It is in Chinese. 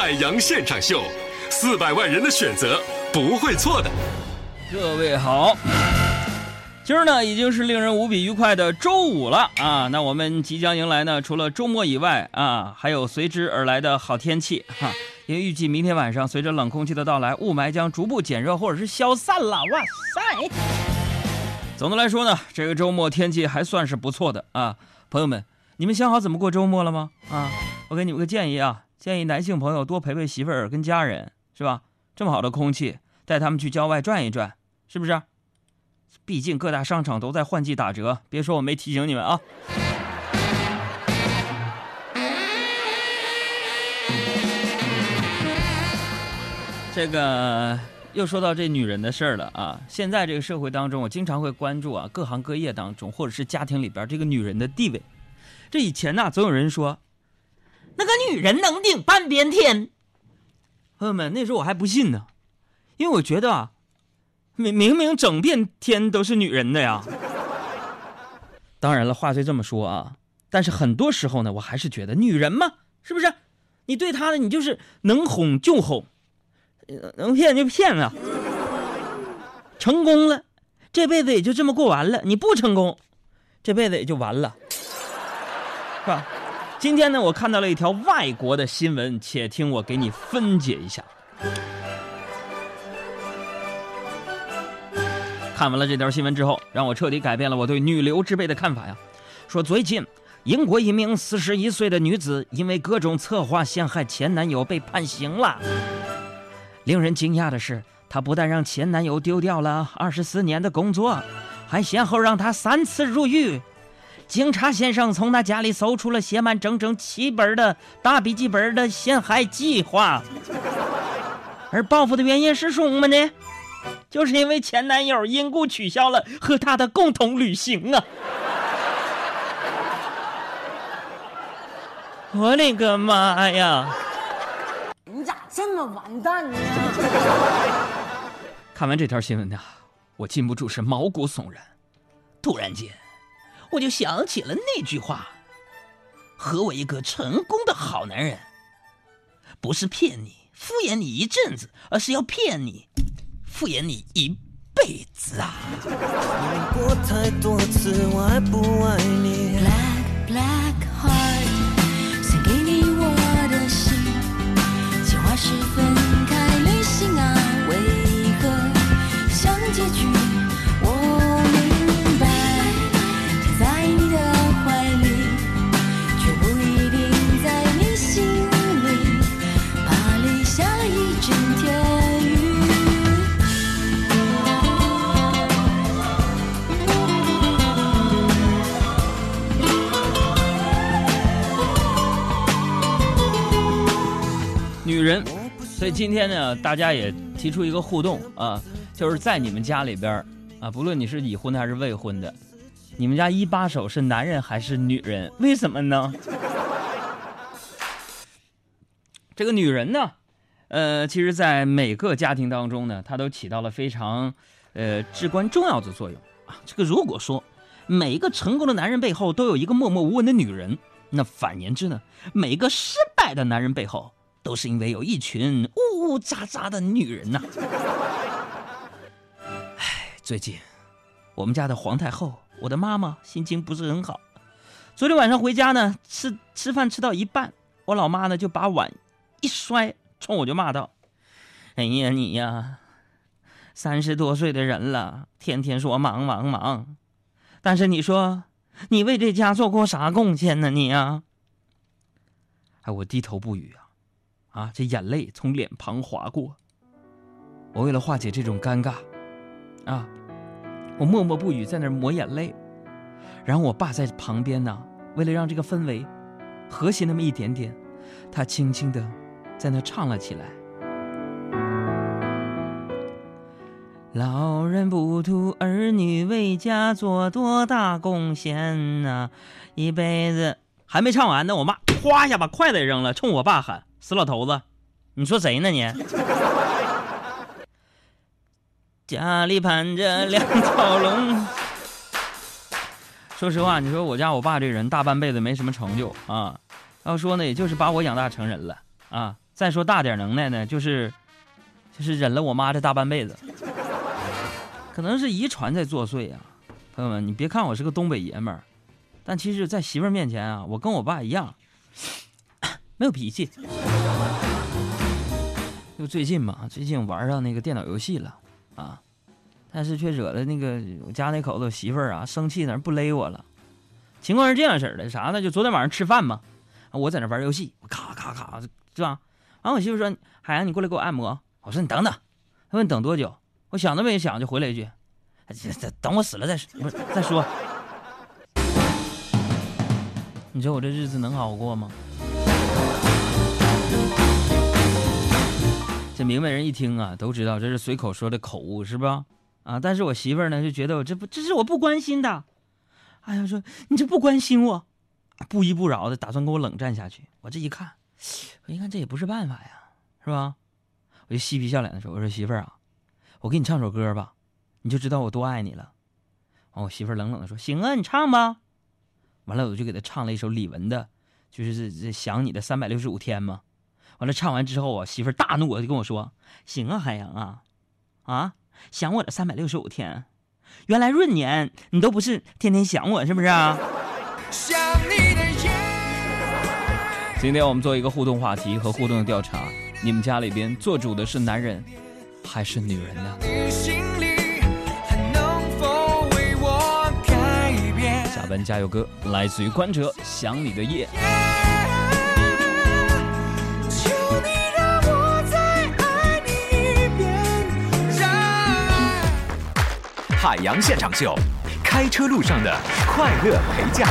海洋现场秀，四百万人的选择不会错的。各位好，今儿呢已经是令人无比愉快的周五了啊！那我们即将迎来呢，除了周末以外啊，还有随之而来的好天气哈。因为预计明天晚上随着冷空气的到来，雾霾将逐步减热或者是消散了。哇塞！总的来说呢，这个周末天气还算是不错的啊。朋友们，你们想好怎么过周末了吗？啊，我给你们个建议啊，建议男性朋友多陪陪媳妇儿跟家人，是吧？这么好的空气，带他们去郊外转一转。是不是？毕竟各大商场都在换季打折，别说我没提醒你们啊。这个又说到这女人的事儿了啊！现在这个社会当中，我经常会关注啊，各行各业当中，或者是家庭里边这个女人的地位。这以前呢，总有人说，那个女人能顶半边天。朋友们，那时候我还不信呢，因为我觉得啊。明明明整片天都是女人的呀！当然了，话虽这么说啊，但是很多时候呢，我还是觉得女人嘛，是不是？你对她的，你就是能哄就哄，能骗就骗啊。成功了，这辈子也就这么过完了；你不成功，这辈子也就完了，是吧？今天呢，我看到了一条外国的新闻，且听我给你分解一下。看完了这条新闻之后，让我彻底改变了我对女流之辈的看法呀。说最近，英国一名四十一岁的女子因为各种策划陷害前男友被判刑了。令人惊讶的是，她不但让前男友丢掉了二十四年的工作，还先后让他三次入狱。警察先生从他家里搜出了写满整整七本的大笔记本的陷害计划。而报复的原因是什么呢？就是因为前男友因故取消了和他的共同旅行啊！我的个妈呀！你咋这么完蛋呢？看完这条新闻呢，我禁不住是毛骨悚然。突然间，我就想起了那句话：“和我一个成功的好男人，不是骗你、敷衍你一阵子，而是要骗你。”敷衍你一辈子啊！过太多次，爱不爱你女人，所以今天呢，大家也提出一个互动啊，就是在你们家里边啊，不论你是已婚的还是未婚的，你们家一把手是男人还是女人？为什么呢？这个女人呢，呃，其实，在每个家庭当中呢，她都起到了非常呃至关重要的作用啊。这个如果说每一个成功的男人背后都有一个默默无闻的女人，那反言之呢，每一个失败的男人背后。都是因为有一群呜呜喳喳的女人呐！唉，最近我们家的皇太后，我的妈妈心情不是很好。昨天晚上回家呢，吃吃饭吃到一半，我老妈呢就把碗一摔，冲我就骂道：“哎呀你呀，三十多岁的人了，天天说忙忙忙，但是你说你为这家做过啥贡献呢？你呀？”哎，我低头不语。啊，这眼泪从脸庞划过。我为了化解这种尴尬，啊，我默默不语，在那抹眼泪。然后我爸在旁边呢，为了让这个氛围和谐那么一点点，他轻轻的在那唱了起来。老人不图儿女为家做多大贡献呐，一辈子还没唱完呢，我妈哗一下把筷子扔了，冲我爸喊。死老头子，你说谁呢你？家里盘着两条龙。说实话，你说我家我爸这人大半辈子没什么成就啊，要说呢，也就是把我养大成人了啊。再说大点能耐呢，就是就是忍了我妈这大半辈子，可能是遗传在作祟啊。朋友们，你别看我是个东北爷们儿，但其实，在媳妇儿面前啊，我跟我爸一样，没有脾气。就最近嘛，最近玩上那个电脑游戏了啊，但是却惹得那个我家那口子媳妇儿啊生气，那不勒我了。情况是这样式儿的，啥呢？就昨天晚上吃饭嘛，我在那玩游戏，我咔咔咔，是吧？完，我媳妇说：“海洋，你过来给我按摩。”我说：“你等等。”他问：“等多久？”我想都没想就回了一句：“等我死了再，再说。”你说我这日子能好过吗？这明白人一听啊，都知道这是随口说的口误，是吧？啊，但是我媳妇儿呢就觉得我这不这是我不关心的，哎呀，说你这不关心我，不依不饶的打算跟我冷战下去。我这一看，我一看这也不是办法呀，是吧？我就嬉皮笑脸的说：“我说媳妇儿啊，我给你唱首歌吧，你就知道我多爱你了。”完，我媳妇儿冷冷的说：“行啊，你唱吧。”完了，我就给她唱了一首李玟的，就是这这想你的三百六十五天嘛。完了，唱完之后啊，媳妇儿大怒，就跟我说：“行啊，海洋啊，啊，想我的三百六十五天，原来闰年你都不是天天想我，是不是啊？”今天我们做一个互动话题和互动的调查，你们家里边做主的是男人还是女人呢？下班加油歌来自于关喆《想你的夜》。海洋现场秀，开车路上的快乐陪驾。